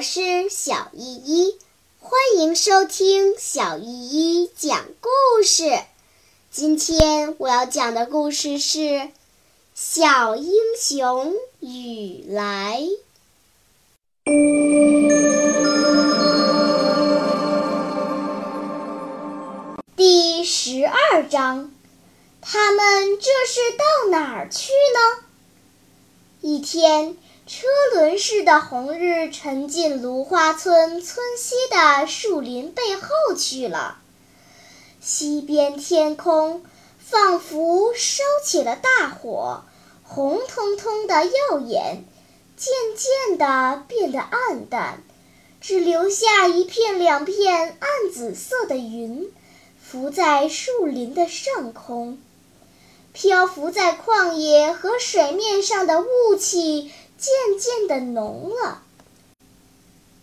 我是小依依，欢迎收听小依依讲故事。今天我要讲的故事是《小英雄雨来》第十二章。他们这是到哪儿去呢？一天。车轮似的红日沉进芦花村村西的树林背后去了，西边天空仿佛烧起了大火，红彤彤的耀眼，渐渐地变得暗淡，只留下一片两片暗紫色的云，浮在树林的上空，漂浮在旷野和水面上的雾气。渐渐的浓了。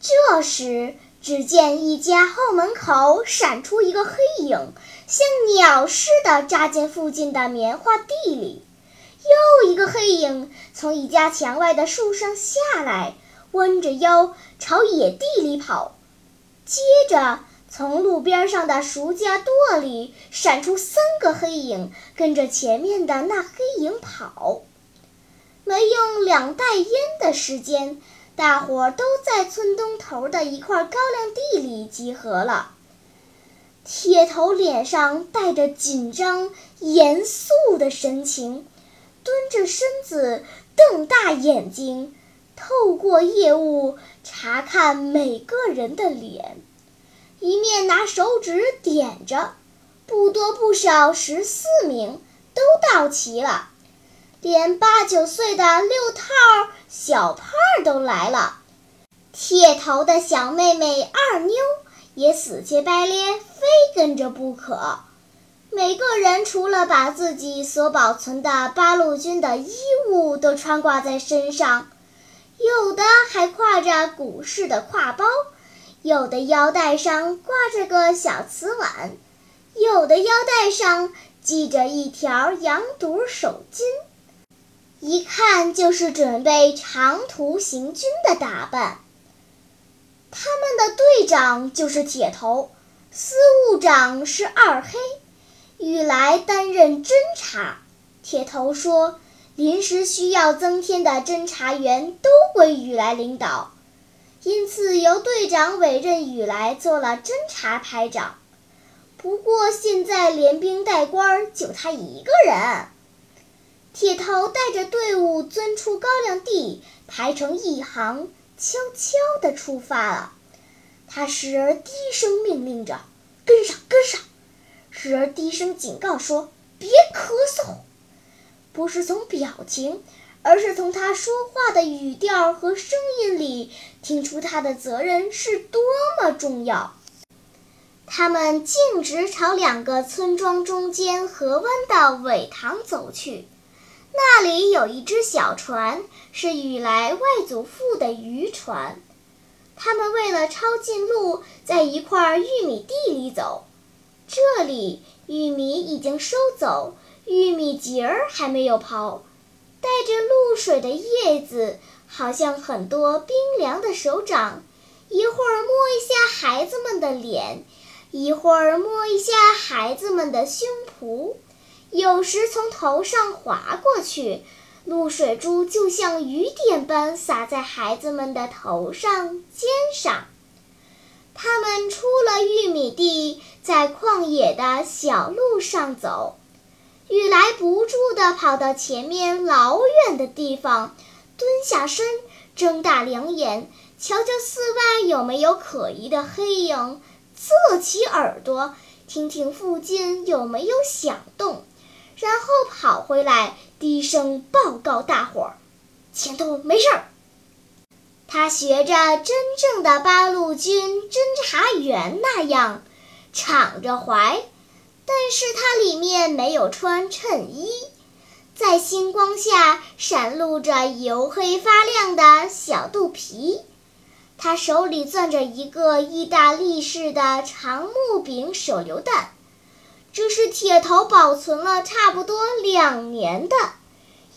这时，只见一家后门口闪出一个黑影，像鸟似的扎进附近的棉花地里；又一个黑影从一家墙外的树上下来，弯着腰朝野地里跑。接着，从路边上的熟家垛里闪出三个黑影，跟着前面的那黑影跑。没用两袋烟的时间，大伙儿都在村东头的一块高粱地里集合了。铁头脸上带着紧张严肃的神情，蹲着身子，瞪大眼睛，透过夜雾查看每个人的脸，一面拿手指点着，不多不少，十四名都到齐了。连八九岁的六套小胖都来了，铁头的小妹妹二妞也死乞白咧，非跟着不可。每个人除了把自己所保存的八路军的衣物都穿挂在身上，有的还挎着古式的挎包，有的腰带上挂着个小瓷碗，有的腰带上系着一条羊肚手巾。一看就是准备长途行军的打扮。他们的队长就是铁头，司务长是二黑，雨来担任侦察。铁头说，临时需要增添的侦察员都归雨来领导，因此由队长委任雨来做了侦察排长。不过现在连兵带官就他一个人。铁头带着队伍钻出高粱地，排成一行，悄悄地出发了。他时而低声命令着：“跟上，跟上！”时而低声警告说：“别咳嗽。”不是从表情，而是从他说话的语调和声音里听出他的责任是多么重要。他们径直朝两个村庄中间河湾的苇塘走去。那里有一只小船，是雨来外祖父的渔船。他们为了抄近路，在一块玉米地里走。这里玉米已经收走，玉米节儿还没有刨，带着露水的叶子，好像很多冰凉的手掌。一会儿摸一下孩子们的脸，一会儿摸一下孩子们的胸脯。有时从头上划过去，露水珠就像雨点般洒在孩子们的头上、肩上。他们出了玉米地，在旷野的小路上走。雨来不住地跑到前面老远的地方，蹲下身，睁大两眼，瞧瞧四外有没有可疑的黑影，侧起耳朵，听听附近有没有响动。然后跑回来，低声报告大伙儿：“前头没事儿。”他学着真正的八路军侦察员那样，敞着怀，但是他里面没有穿衬衣，在星光下闪露着黝黑发亮的小肚皮。他手里攥着一个意大利式的长木柄手榴弹。这是铁头保存了差不多两年的，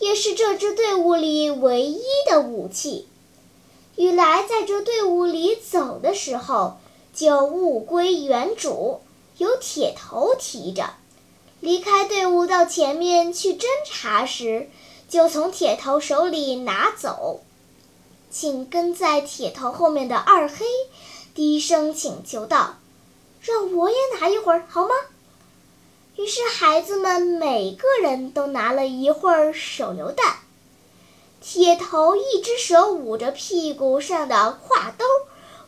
也是这支队伍里唯一的武器。雨来在这队伍里走的时候，就物归原主，由铁头提着；离开队伍到前面去侦查时，就从铁头手里拿走。请跟在铁头后面的二黑低声请求道：“让我也拿一会儿好吗？”于是孩子们每个人都拿了一会儿手榴弹。铁头一只手捂着屁股上的挎兜，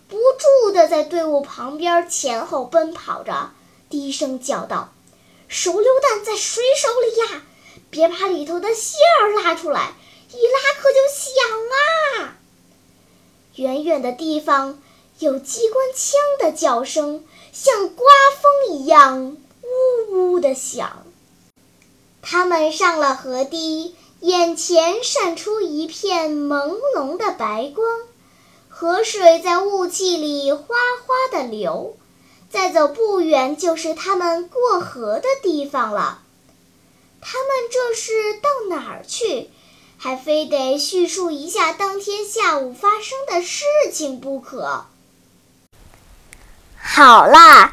不住地在队伍旁边前后奔跑着，低声叫道：“手榴弹在谁手里呀？别把里头的馅儿拉出来，一拉可就响啊！”远远的地方有机关枪的叫声，像刮风一样呜的响。他们上了河堤。眼前闪出一片朦胧的白光，河水在雾气里哗哗地流。再走不远就是他们过河的地方了。他们这是到哪儿去？还非得叙述一下当天下午发生的事情不可。好啦，